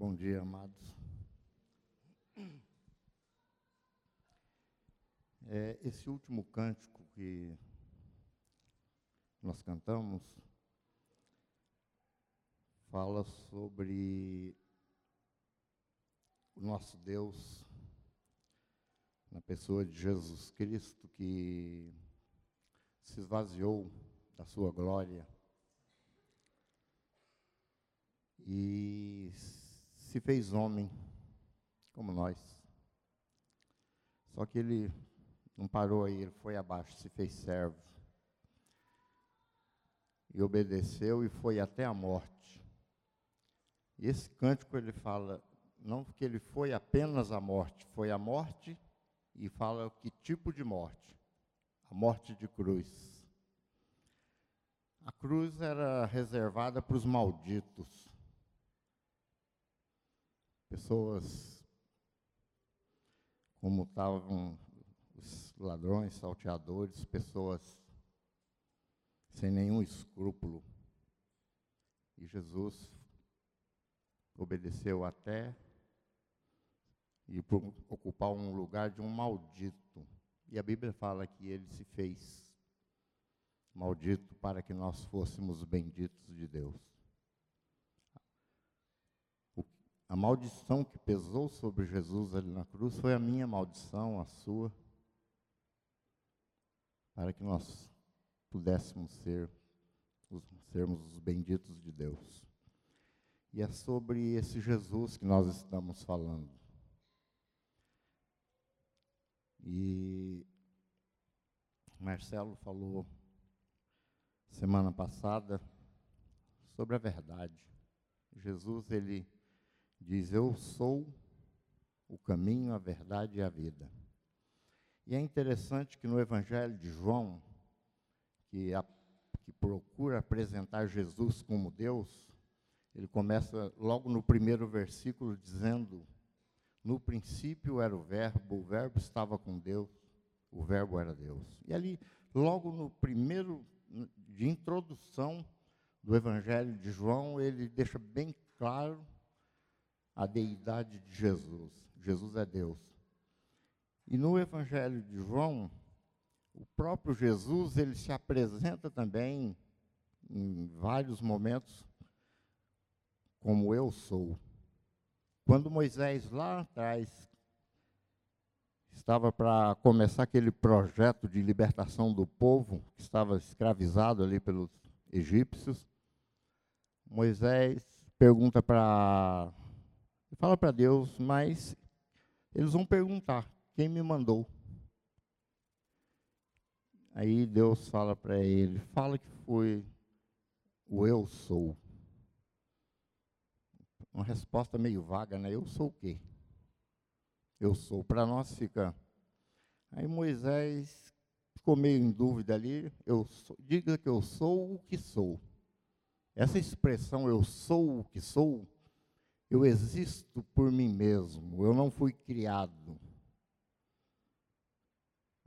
Bom dia, amados. É, esse último cântico que nós cantamos fala sobre o nosso Deus na pessoa de Jesus Cristo que se esvaziou da sua glória e se fez homem como nós. Só que ele não parou aí, ele foi abaixo, se fez servo. E obedeceu e foi até a morte. E esse cântico ele fala, não que ele foi apenas a morte, foi a morte e fala que tipo de morte? A morte de cruz. A cruz era reservada para os malditos. Pessoas como estavam os ladrões, salteadores, pessoas sem nenhum escrúpulo. E Jesus obedeceu até e ocupar um lugar de um maldito. E a Bíblia fala que ele se fez maldito para que nós fôssemos benditos de Deus. A maldição que pesou sobre Jesus ali na cruz foi a minha maldição, a sua, para que nós pudéssemos ser, os, sermos os benditos de Deus. E é sobre esse Jesus que nós estamos falando. E Marcelo falou semana passada sobre a verdade. Jesus ele diz: "Eu sou o caminho, a verdade e a vida". E é interessante que no Evangelho de João, que, a, que procura apresentar Jesus como Deus, ele começa logo no primeiro versículo dizendo: No princípio era o Verbo, o Verbo estava com Deus, o Verbo era Deus. E ali, logo no primeiro de introdução do Evangelho de João, ele deixa bem claro a deidade de Jesus. Jesus é Deus. E no Evangelho de João, o próprio Jesus, ele se apresenta também em vários momentos como eu sou. Quando Moisés lá atrás estava para começar aquele projeto de libertação do povo que estava escravizado ali pelos egípcios, Moisés pergunta para fala para Deus, mas eles vão perguntar quem me mandou. Aí Deus fala para ele: fala que foi o eu sou. Uma resposta meio vaga, né? Eu sou o quê? Eu sou. Para nós fica. Aí Moisés ficou meio em dúvida ali. Eu sou, diga que eu sou o que sou. Essa expressão eu sou o que sou, eu existo por mim mesmo. Eu não fui criado.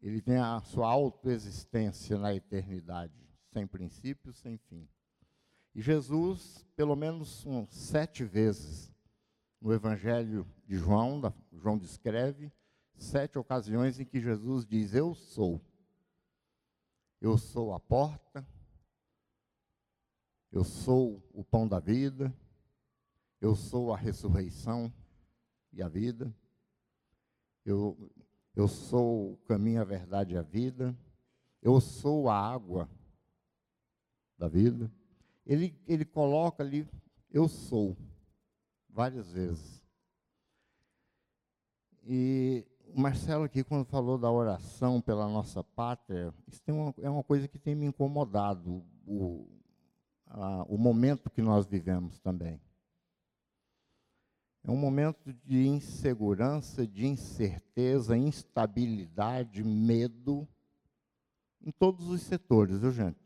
Ele tem a sua autoexistência na eternidade, sem princípio, sem fim. E Jesus, pelo menos um, sete vezes, no Evangelho de João, da, João descreve sete ocasiões em que Jesus diz: Eu sou. Eu sou a porta, eu sou o pão da vida, eu sou a ressurreição e a vida, eu, eu sou o caminho, a verdade e a vida, eu sou a água da vida. Ele, ele coloca ali, eu sou várias vezes. E o Marcelo aqui, quando falou da oração pela nossa pátria, isso uma, é uma coisa que tem me incomodado, o, a, o momento que nós vivemos também. É um momento de insegurança, de incerteza, instabilidade, medo, em todos os setores, viu, gente?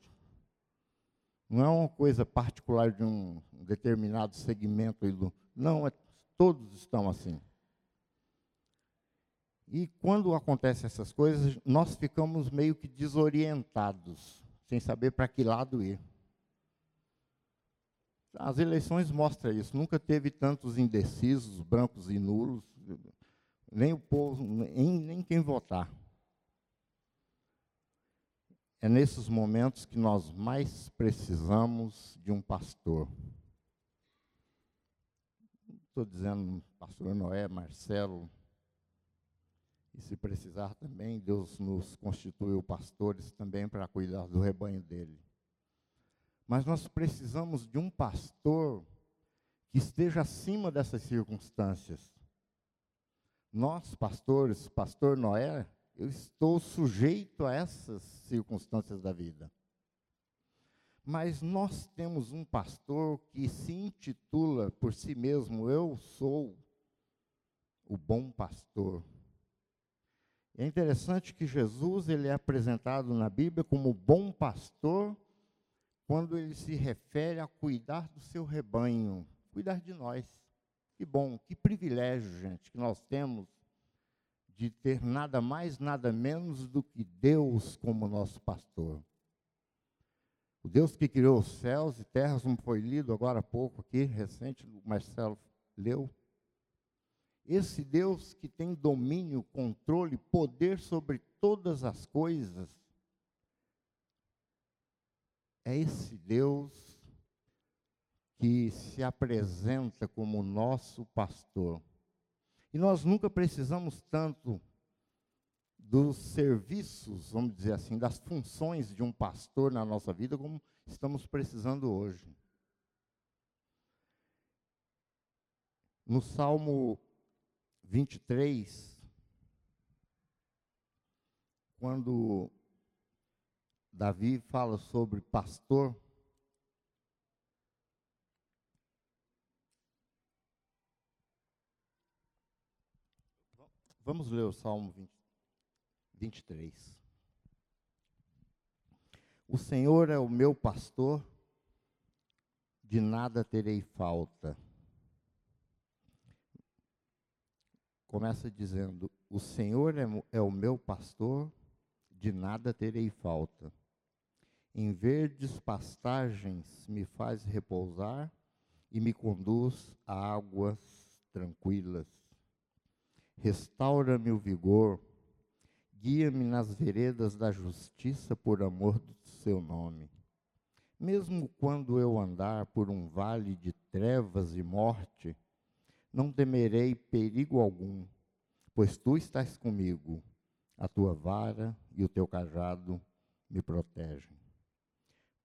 Não é uma coisa particular de um determinado segmento. Não, é, todos estão assim. E quando acontecem essas coisas, nós ficamos meio que desorientados, sem saber para que lado ir. As eleições mostram isso. Nunca teve tantos indecisos, brancos e nulos, nem o povo, nem, nem quem votar. É nesses momentos que nós mais precisamos de um pastor. Estou dizendo pastor Noé, Marcelo, e se precisar também, Deus nos constituiu pastores também para cuidar do rebanho dele. Mas nós precisamos de um pastor que esteja acima dessas circunstâncias. Nós, pastores, pastor Noé, eu estou sujeito a essas circunstâncias da vida. Mas nós temos um pastor que se intitula por si mesmo, eu sou o bom pastor. É interessante que Jesus ele é apresentado na Bíblia como bom pastor quando ele se refere a cuidar do seu rebanho, cuidar de nós. Que bom, que privilégio, gente, que nós temos de ter nada mais, nada menos do que Deus como nosso pastor. O Deus que criou os céus e terras, como foi lido agora há pouco aqui, recente, o Marcelo leu. Esse Deus que tem domínio, controle, poder sobre todas as coisas, é esse Deus que se apresenta como nosso pastor. E nós nunca precisamos tanto dos serviços, vamos dizer assim, das funções de um pastor na nossa vida como estamos precisando hoje. No Salmo 23, quando Davi fala sobre pastor. Vamos ler o Salmo 20, 23. O Senhor é o meu pastor, de nada terei falta. Começa dizendo: O Senhor é, é o meu pastor, de nada terei falta. Em verdes pastagens me faz repousar e me conduz a águas tranquilas. Restaura-me o vigor, guia-me nas veredas da justiça por amor do seu nome. Mesmo quando eu andar por um vale de trevas e morte, não temerei perigo algum, pois tu estás comigo, a tua vara e o teu cajado me protegem.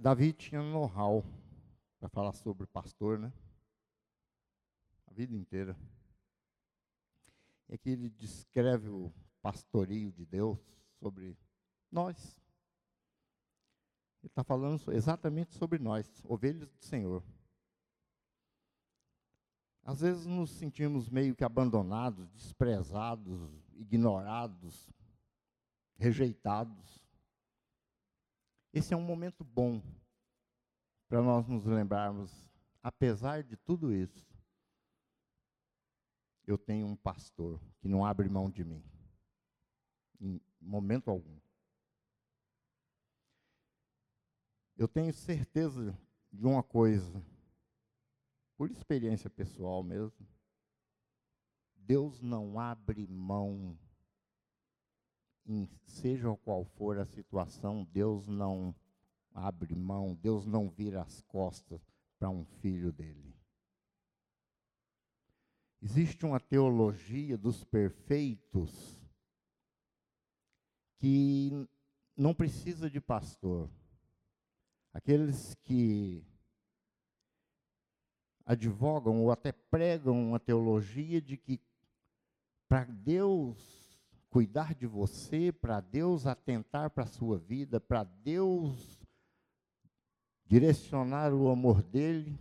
Davi tinha know-how para falar sobre pastor, né? A vida inteira. E aqui ele descreve o pastoreio de Deus sobre nós. Ele está falando exatamente sobre nós, ovelhas do Senhor. Às vezes nos sentimos meio que abandonados, desprezados, ignorados, rejeitados. Esse é um momento bom para nós nos lembrarmos, apesar de tudo isso, eu tenho um pastor que não abre mão de mim, em momento algum. Eu tenho certeza de uma coisa, por experiência pessoal mesmo, Deus não abre mão em seja qual for a situação, Deus não abre mão, Deus não vira as costas para um filho dele. Existe uma teologia dos perfeitos que não precisa de pastor. Aqueles que advogam ou até pregam uma teologia de que para Deus cuidar de você, para Deus atentar para a sua vida, para Deus direcionar o amor dele,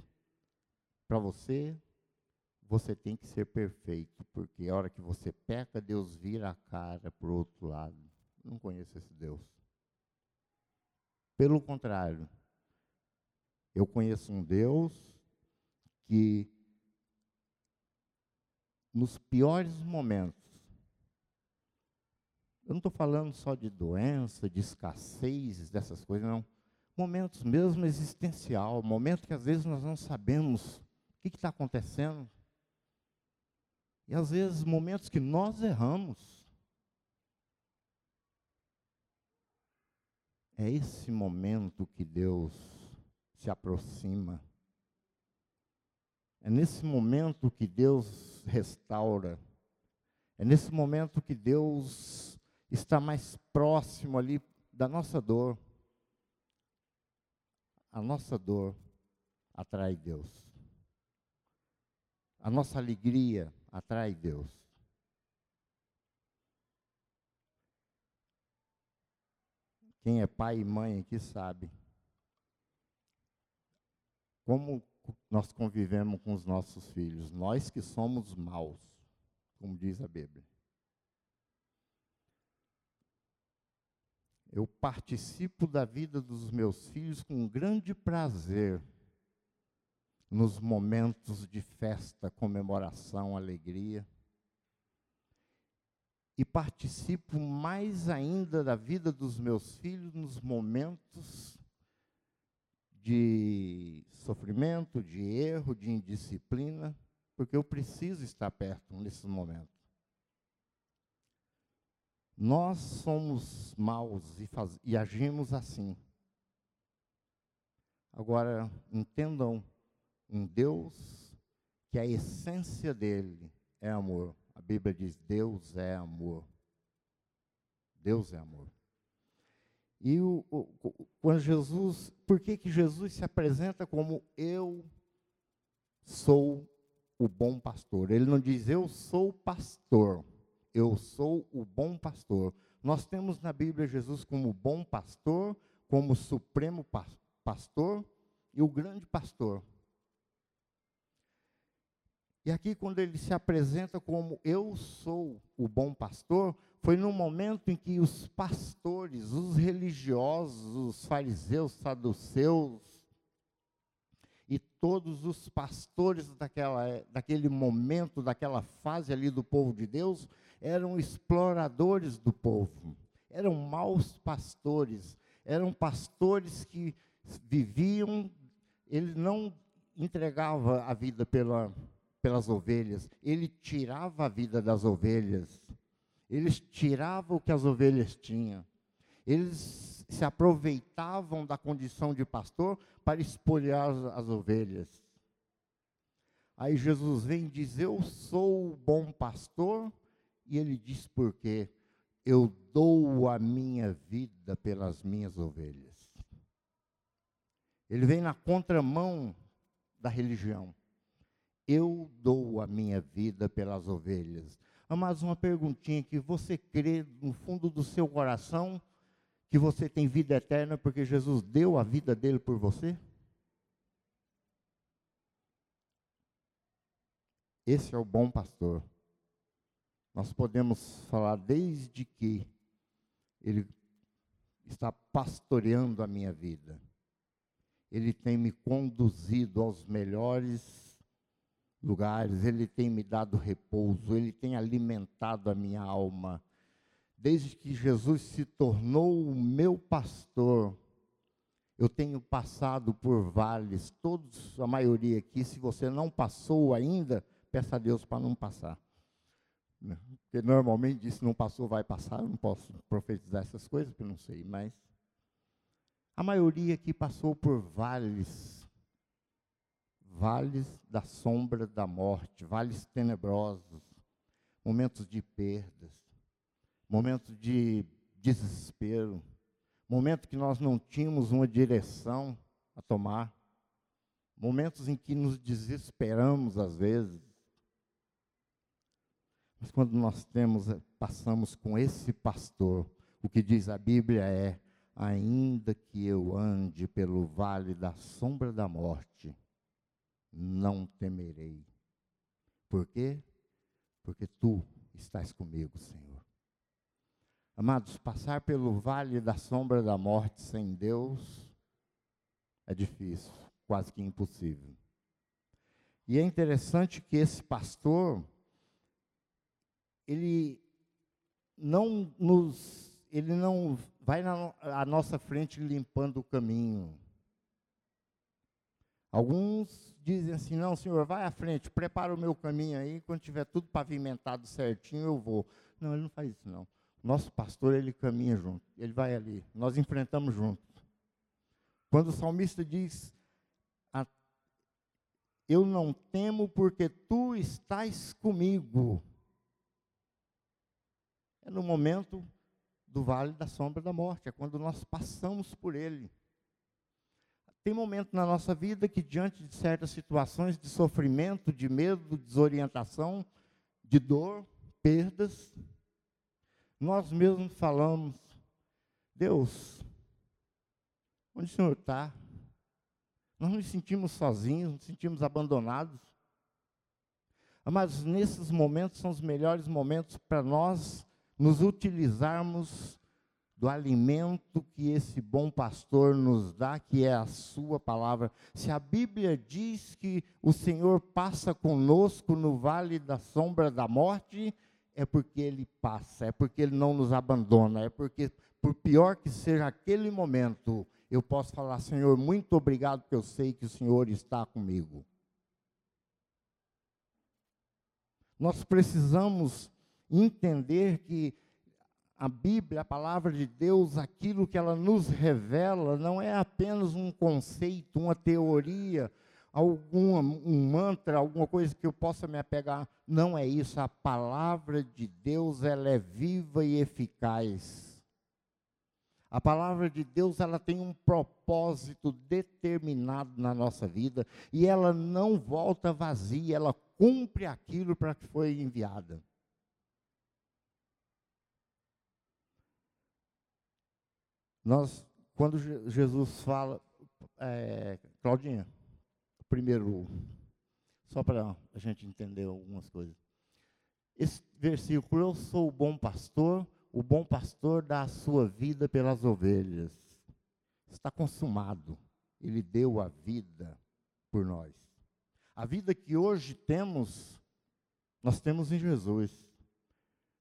para você, você tem que ser perfeito, porque a hora que você peca, Deus vira a cara para o outro lado. Não conheço esse Deus. Pelo contrário, eu conheço um Deus que, nos piores momentos, eu não estou falando só de doença, de escassez, dessas coisas, não. Momentos mesmo existencial, momentos que às vezes nós não sabemos o que está acontecendo. E às vezes momentos que nós erramos. É esse momento que Deus se aproxima. É nesse momento que Deus restaura. É nesse momento que Deus está mais próximo ali da nossa dor. A nossa dor atrai Deus. A nossa alegria atrai Deus. Quem é pai e mãe aqui sabe como nós convivemos com os nossos filhos, nós que somos maus, como diz a Bíblia. Eu participo da vida dos meus filhos com grande prazer, nos momentos de festa, comemoração, alegria. E participo mais ainda da vida dos meus filhos nos momentos de sofrimento, de erro, de indisciplina, porque eu preciso estar perto nesses momentos. Nós somos maus e, faz, e agimos assim. Agora, entendam um Deus que a essência dele é amor. A Bíblia diz: Deus é amor. Deus é amor. E o, o, quando Jesus, por que, que Jesus se apresenta como eu sou o bom pastor? Ele não diz eu sou pastor. Eu sou o bom pastor. Nós temos na Bíblia Jesus como bom pastor, como supremo pastor e o grande pastor. E aqui, quando ele se apresenta como eu sou o bom pastor, foi no momento em que os pastores, os religiosos, os fariseus, saduceus, e todos os pastores daquela, daquele momento, daquela fase ali do povo de Deus, eram exploradores do povo, eram maus pastores, eram pastores que viviam, ele não entregava a vida pela, pelas ovelhas, ele tirava a vida das ovelhas, eles tiravam o que as ovelhas tinham, eles se aproveitavam da condição de pastor para espolhar as, as ovelhas. Aí Jesus vem e diz: Eu sou o bom pastor e ele diz por quê? Eu dou a minha vida pelas minhas ovelhas. Ele vem na contramão da religião. Eu dou a minha vida pelas ovelhas. Mas uma perguntinha que você crê no fundo do seu coração que você tem vida eterna porque Jesus deu a vida dele por você? Esse é o bom pastor. Nós podemos falar desde que Ele está pastoreando a minha vida. Ele tem me conduzido aos melhores lugares, Ele tem me dado repouso, Ele tem alimentado a minha alma. Desde que Jesus se tornou o meu pastor, eu tenho passado por vales, todos, a maioria aqui, se você não passou ainda, peça a Deus para não passar. Né? Porque normalmente diz, não passou, vai passar. Eu não posso profetizar essas coisas, porque não sei, mas a maioria que passou por vales, vales da sombra da morte, vales tenebrosos, momentos de perdas, momentos de desespero, momentos que nós não tínhamos uma direção a tomar, momentos em que nos desesperamos às vezes, mas quando nós temos, eh, passamos com esse pastor, o que diz a Bíblia é: ainda que eu ande pelo vale da sombra da morte, não temerei. Por quê? Porque tu estás comigo, Senhor. Amados, passar pelo vale da sombra da morte sem Deus é difícil, quase que impossível. E é interessante que esse pastor, ele não nos, ele não vai na nossa frente limpando o caminho. Alguns dizem assim: não, senhor, vai à frente, prepara o meu caminho aí, quando tiver tudo pavimentado certinho, eu vou. Não, ele não faz isso, não. Nosso pastor, ele caminha junto, ele vai ali, nós enfrentamos juntos. Quando o salmista diz: Eu não temo porque tu estás comigo. É no momento do vale da sombra da morte, é quando nós passamos por ele. Tem momento na nossa vida que, diante de certas situações de sofrimento, de medo, de desorientação, de dor, perdas, nós mesmos falamos: Deus, onde o Senhor está? Nós nos sentimos sozinhos, nos sentimos abandonados. Mas nesses momentos são os melhores momentos para nós nos utilizarmos do alimento que esse bom pastor nos dá, que é a sua palavra. Se a Bíblia diz que o Senhor passa conosco no vale da sombra da morte, é porque ele passa, é porque ele não nos abandona, é porque, por pior que seja aquele momento, eu posso falar, Senhor, muito obrigado, porque eu sei que o Senhor está comigo. Nós precisamos entender que a Bíblia, a palavra de Deus, aquilo que ela nos revela, não é apenas um conceito, uma teoria, algum um mantra, alguma coisa que eu possa me apegar. Não é isso. A palavra de Deus, ela é viva e eficaz. A palavra de Deus, ela tem um propósito determinado na nossa vida e ela não volta vazia, ela cumpre aquilo para que foi enviada. Nós, quando Jesus fala, é, Claudinha, primeiro, só para a gente entender algumas coisas. Esse versículo, eu sou o bom pastor, o bom pastor dá a sua vida pelas ovelhas. Está consumado. Ele deu a vida por nós. A vida que hoje temos, nós temos em Jesus.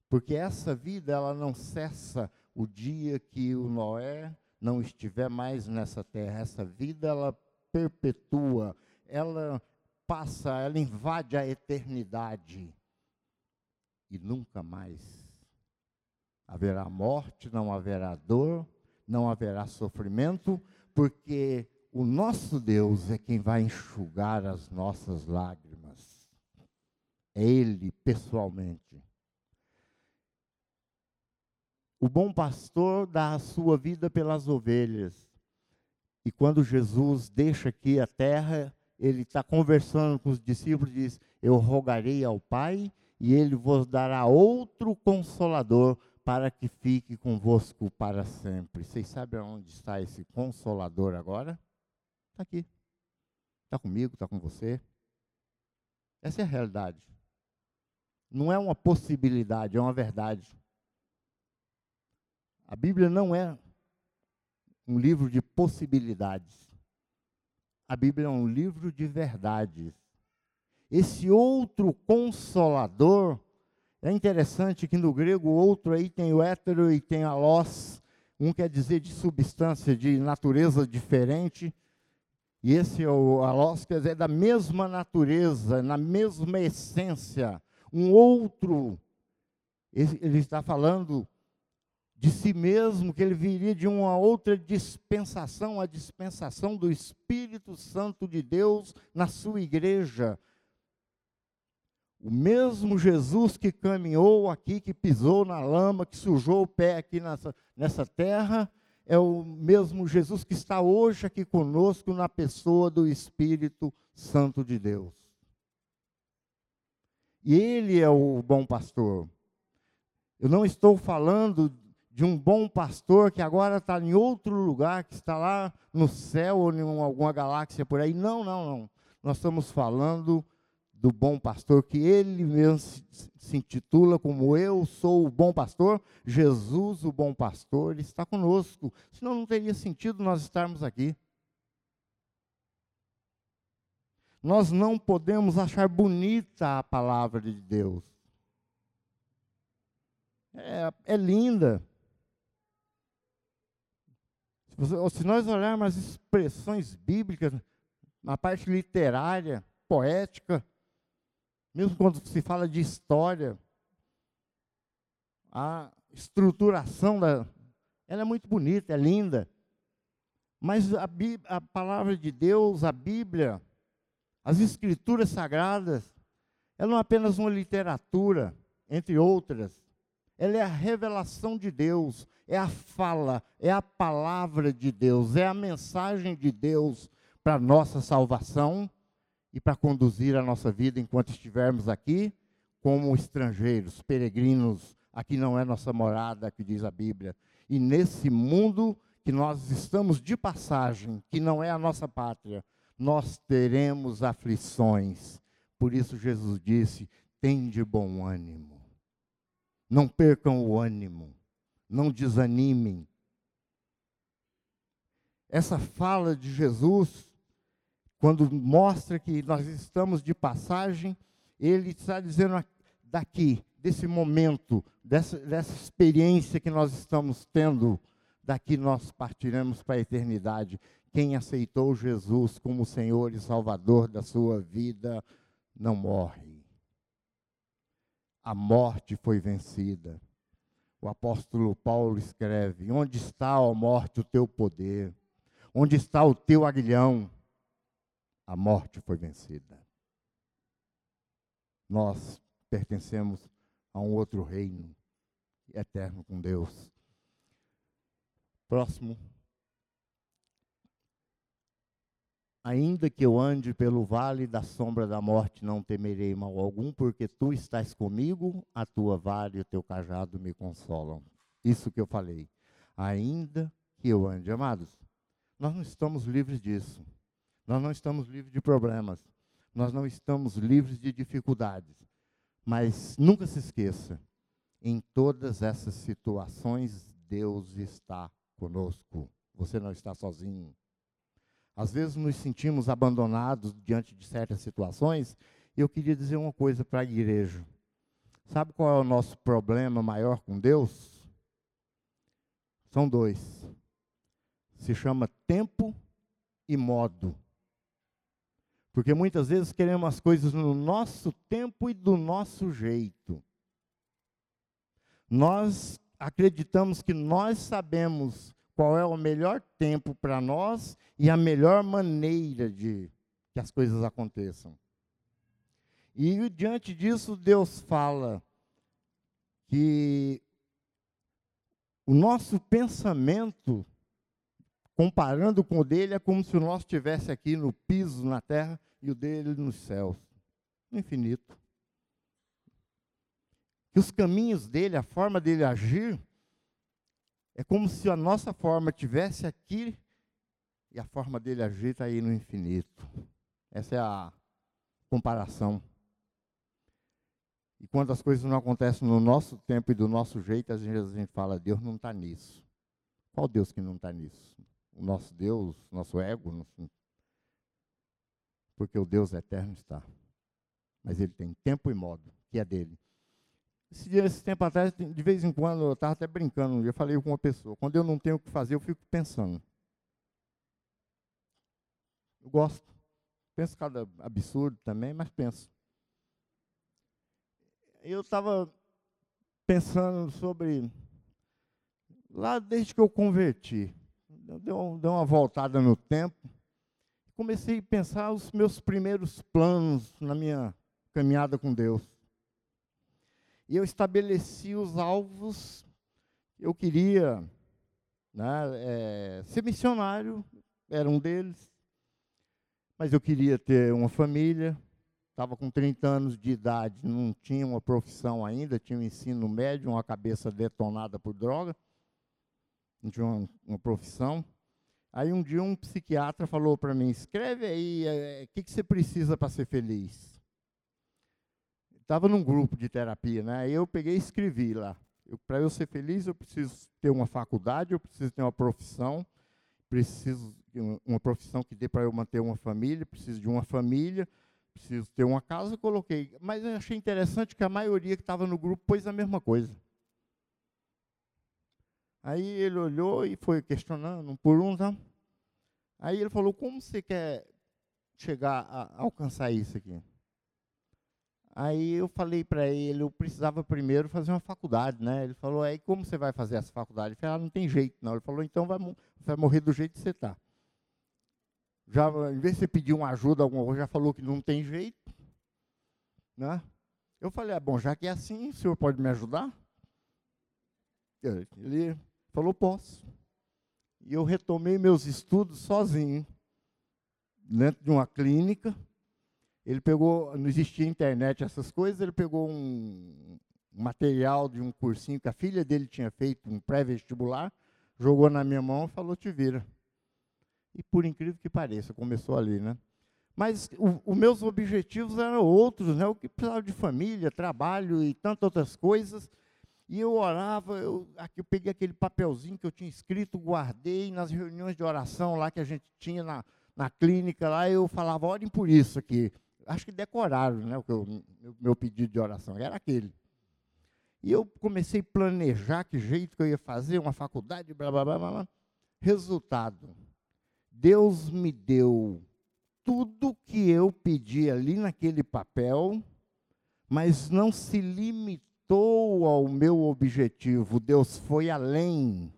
Porque essa vida, ela não cessa o dia que o Noé não estiver mais nessa terra. Essa vida ela perpetua, ela passa, ela invade a eternidade e nunca mais haverá morte, não haverá dor, não haverá sofrimento, porque o nosso Deus é quem vai enxugar as nossas lágrimas. É Ele pessoalmente. O bom pastor dá a sua vida pelas ovelhas. E quando Jesus deixa aqui a terra, ele está conversando com os discípulos e diz: Eu rogarei ao Pai, e ele vos dará outro consolador para que fique convosco para sempre. Vocês sabem onde está esse consolador agora? Está aqui. Está comigo, está com você. Essa é a realidade. Não é uma possibilidade, é uma verdade. A Bíblia não é um livro de possibilidades. A Bíblia é um livro de verdades. Esse outro consolador, é interessante que no grego outro aí tem o hétero e tem a lós, um quer dizer de substância, de natureza diferente, e esse é o alós quer dizer da mesma natureza, na mesma essência. Um outro, ele está falando de si mesmo, que ele viria de uma outra dispensação, a dispensação do Espírito Santo de Deus na sua igreja. O mesmo Jesus que caminhou aqui, que pisou na lama, que sujou o pé aqui nessa, nessa terra, é o mesmo Jesus que está hoje aqui conosco na pessoa do Espírito Santo de Deus. E Ele é o bom pastor. Eu não estou falando de um bom pastor que agora está em outro lugar, que está lá no céu ou em alguma galáxia por aí. Não, não, não. Nós estamos falando do bom pastor, que ele mesmo se, se, intitula como Eu sou o bom pastor, Jesus, o bom pastor, ele está conosco. Senão não teria sentido nós estarmos aqui. Nós não podemos achar bonita a palavra de Deus. É, é linda. Se nós olharmos as expressões bíblicas, na parte literária, poética, mesmo quando se fala de história, a estruturação da, ela é muito bonita, é linda. Mas a, a palavra de Deus, a Bíblia, as escrituras sagradas, ela não é apenas uma literatura, entre outras. Ela é a revelação de Deus, é a fala, é a palavra de Deus, é a mensagem de Deus para a nossa salvação e para conduzir a nossa vida enquanto estivermos aqui, como estrangeiros, peregrinos. Aqui não é nossa morada, que diz a Bíblia. E nesse mundo que nós estamos de passagem, que não é a nossa pátria, nós teremos aflições. Por isso Jesus disse: tem de bom ânimo. Não percam o ânimo, não desanimem. Essa fala de Jesus quando mostra que nós estamos de passagem, ele está dizendo daqui, desse momento, dessa, dessa experiência que nós estamos tendo, daqui nós partiremos para a eternidade. Quem aceitou Jesus como Senhor e Salvador da sua vida não morre. A morte foi vencida. O apóstolo Paulo escreve: Onde está, ó morte, o teu poder? Onde está o teu aguilhão? a morte foi vencida. Nós pertencemos a um outro reino eterno com Deus. Próximo. Ainda que eu ande pelo vale da sombra da morte, não temerei mal algum, porque tu estás comigo, a tua vara e o teu cajado me consolam. Isso que eu falei. Ainda que eu ande, amados, nós não estamos livres disso. Nós não estamos livres de problemas. Nós não estamos livres de dificuldades. Mas nunca se esqueça, em todas essas situações, Deus está conosco. Você não está sozinho. Às vezes nos sentimos abandonados diante de certas situações, e eu queria dizer uma coisa para a igreja. Sabe qual é o nosso problema maior com Deus? São dois. Se chama tempo e modo. Porque muitas vezes queremos as coisas no nosso tempo e do nosso jeito. Nós acreditamos que nós sabemos qual é o melhor tempo para nós e a melhor maneira de que as coisas aconteçam. E diante disso, Deus fala que o nosso pensamento, comparando com o dele, é como se o nosso estivesse aqui no piso, na terra, e o dele nos céus, no infinito. Que os caminhos dele, a forma dele agir, é como se a nossa forma tivesse aqui e a forma dele agir está aí no infinito. Essa é a comparação. E quando as coisas não acontecem no nosso tempo e do nosso jeito, às vezes a gente fala, Deus não está nisso. Qual Deus que não está nisso? O nosso Deus, nosso ego, nosso porque o Deus eterno está. Mas ele tem tempo e modo, que é dele. Esse, dia, esse tempo atrás, de vez em quando, eu estava até brincando, eu falei com uma pessoa, quando eu não tenho o que fazer, eu fico pensando. Eu gosto. Penso cada absurdo também, mas penso. Eu estava pensando sobre, lá desde que eu converti, deu, deu uma voltada no tempo, comecei a pensar os meus primeiros planos na minha caminhada com Deus. E eu estabeleci os alvos. Eu queria né, é, ser missionário, era um deles. Mas eu queria ter uma família. Estava com 30 anos de idade, não tinha uma profissão ainda, tinha um ensino médio, uma cabeça detonada por droga. Não tinha uma, uma profissão. Aí um dia um psiquiatra falou para mim: escreve aí, o é, que, que você precisa para ser feliz? Estava num grupo de terapia, né? Aí eu peguei e escrevi lá. Para eu ser feliz, eu preciso ter uma faculdade, eu preciso ter uma profissão, preciso de uma profissão que dê para eu manter uma família, preciso de uma família, preciso ter uma casa. Eu coloquei. Mas eu achei interessante que a maioria que estava no grupo pôs a mesma coisa. Aí ele olhou e foi questionando um por um. Tá? Aí ele falou: Como você quer chegar a alcançar isso aqui? Aí eu falei para ele, eu precisava primeiro fazer uma faculdade, né? Ele falou, aí como você vai fazer essa faculdade? Eu falei, ah, não tem jeito, não. Ele falou, então vai, vai morrer do jeito que você está. Já, em vez de você pedir uma ajuda, alguma coisa, já falou que não tem jeito. Né? Eu falei, ah, bom, já que é assim, o senhor pode me ajudar? Ele falou, posso. E eu retomei meus estudos sozinho, dentro de uma clínica. Ele pegou, não existia internet, essas coisas, ele pegou um, material de um cursinho que a filha dele tinha feito, um pré-vestibular, jogou na minha mão e falou, te vira. E por incrível que pareça, começou ali, né? Mas os meus objetivos eram outros, né? Eu que precisava de família, trabalho e tantas outras coisas. E eu orava, eu, aqui, eu peguei aquele papelzinho que eu tinha escrito, guardei nas reuniões de oração lá que a gente tinha na, na clínica lá, eu falava, orem por isso aqui. Acho que decoraram né, o meu, meu pedido de oração, era aquele. E eu comecei a planejar que jeito que eu ia fazer, uma faculdade, blá, blá, blá, blá. Resultado, Deus me deu tudo que eu pedi ali naquele papel, mas não se limitou ao meu objetivo, Deus foi além.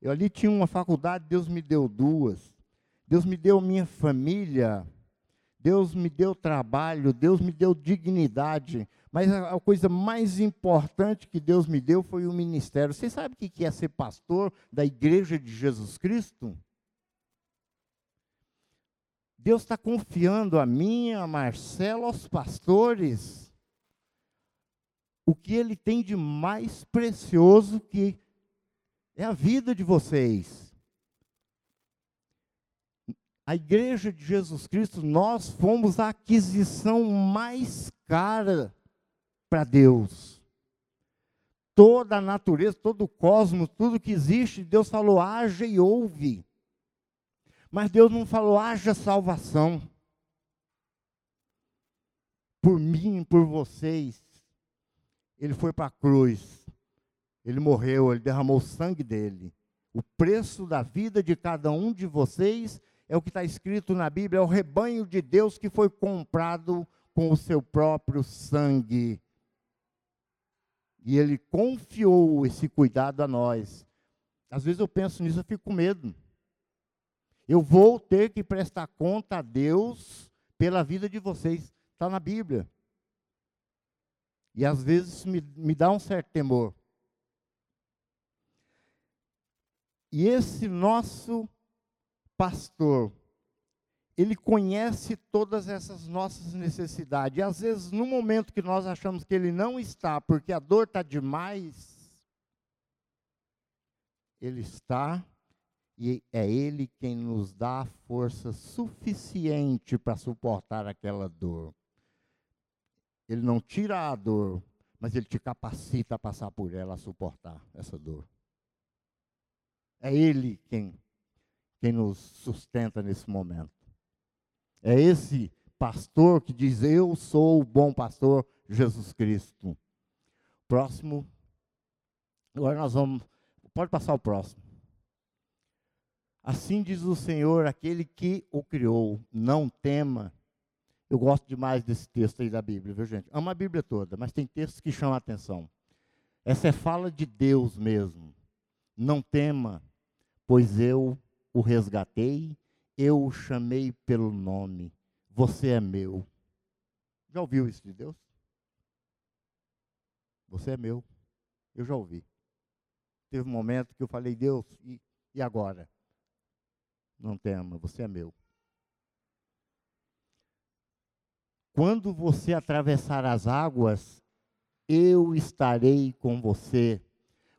Eu ali tinha uma faculdade, Deus me deu duas. Deus me deu minha família. Deus me deu trabalho, Deus me deu dignidade. Mas a, coisa mais importante que Deus me deu foi o ministério. Você sabe o que é ser pastor da igreja de Jesus Cristo? Deus está confiando a mim, a Marcelo, aos pastores o que ele tem de mais precioso que é a vida de vocês. A igreja de Jesus Cristo, nós fomos a aquisição mais cara para Deus. Toda a natureza, todo o cosmos, tudo que existe, Deus falou: haja e ouve. Mas Deus não falou: haja salvação. Por mim, por vocês ele foi para a cruz, ele morreu, ele derramou o sangue dele. O preço da vida de cada um de vocês é o que está escrito na Bíblia, é o rebanho de Deus que foi comprado com o seu próprio sangue. E ele confiou esse cuidado a nós. Às vezes eu penso nisso, eu fico com medo. Eu vou ter que prestar conta a Deus pela vida de vocês. Está na Bíblia. E às vezes me, me dá um certo temor. E esse nosso pastor, ele conhece todas essas nossas necessidades. E às vezes, no momento que nós achamos que ele não está, porque a dor está demais, ele está e é ele quem nos dá a força suficiente para suportar aquela dor. Ele não tira a dor, mas ele te capacita a passar por ela, a suportar essa dor. É Ele quem, quem nos sustenta nesse momento. É esse pastor que diz: Eu sou o bom pastor, Jesus Cristo. Próximo. Agora nós vamos. Pode passar o próximo. Assim diz o Senhor, aquele que o criou: Não tema eu gosto demais desse texto aí da Bíblia, viu, gente? Amo a Bíblia toda, mas tem textos que chamam a atenção. Essa é fala de Deus mesmo. Não tema, pois eu o resgatei, eu o chamei pelo nome. Você é meu. Já ouviu isso de Deus? Você é meu. Eu já ouvi. Teve um momento que eu falei, Deus, e, e agora? Não tema, você é meu. Quando você atravessar as águas, eu estarei com você.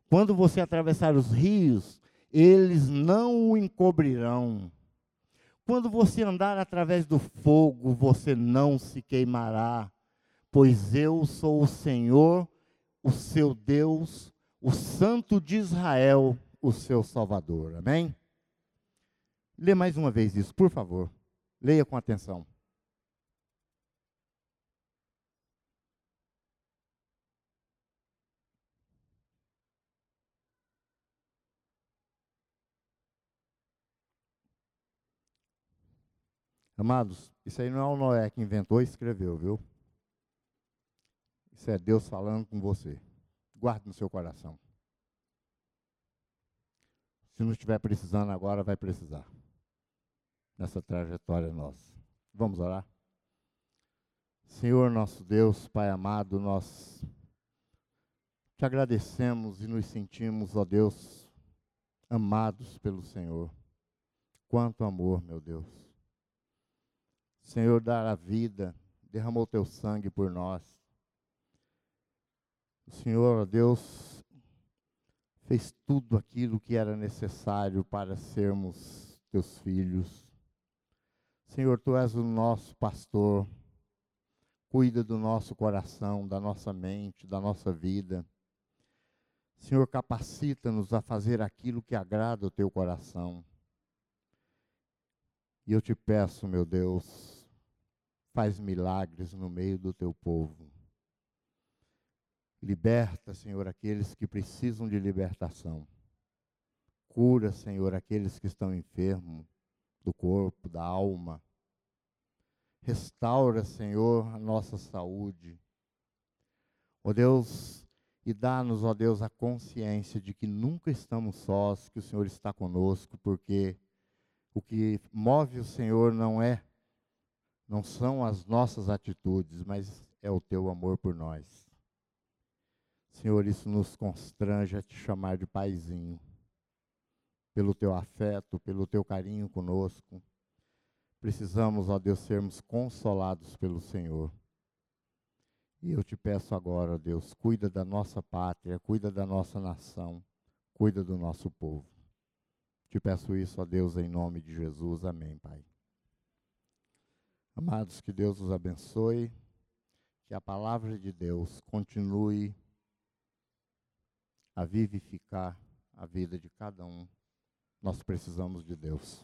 Quando você atravessar os rios, eles não o encobrirão. Quando você andar através do fogo, você não se queimará, pois eu sou o Senhor, o seu Deus, o Santo de Israel, o seu Salvador. Amém? Lê mais uma vez isso, por favor. Leia com atenção. Amados, isso aí não é o Noé que inventou e escreveu, viu? Isso é Deus falando com você. Guarde no seu coração. Se não estiver precisando agora, vai precisar. Nessa trajetória nossa. Vamos orar? Senhor nosso Deus, Pai amado, nós te agradecemos e nos sentimos, ó Deus, amados pelo Senhor. Quanto amor, meu Deus. Senhor, dar a vida, derramou teu sangue por nós. O Senhor, ó Deus, fez tudo aquilo que era necessário para sermos teus filhos. Senhor, tu és o nosso pastor. Cuida do nosso coração, da nossa mente, da nossa vida. Senhor, capacita-nos a fazer aquilo que agrada o teu coração. E eu te peço, meu Deus, faz milagres no meio do teu povo. Liberta, Senhor, aqueles que precisam de libertação. Cura, Senhor, aqueles que estão enfermos do corpo, da alma. Restaura, Senhor, a nossa saúde. Ó Deus, e dá-nos, ó Deus, a consciência de que nunca estamos sós, que o Senhor está conosco, porque o que move o Senhor não é, não são as nossas atitudes, mas é o teu amor por nós. Senhor, isso nos constrange a te chamar de paizinho, pelo teu afeto, pelo teu carinho conosco. Precisamos, ó Deus, sermos consolados pelo Senhor. E eu te peço agora, ó Deus, cuida da nossa pátria, cuida da nossa nação, cuida do nosso povo. Te peço isso, ó Deus, em nome de Jesus. Amém, Pai. Amados, que Deus os abençoe, que a palavra de Deus continue a vivificar a vida de cada um. Nós precisamos de Deus.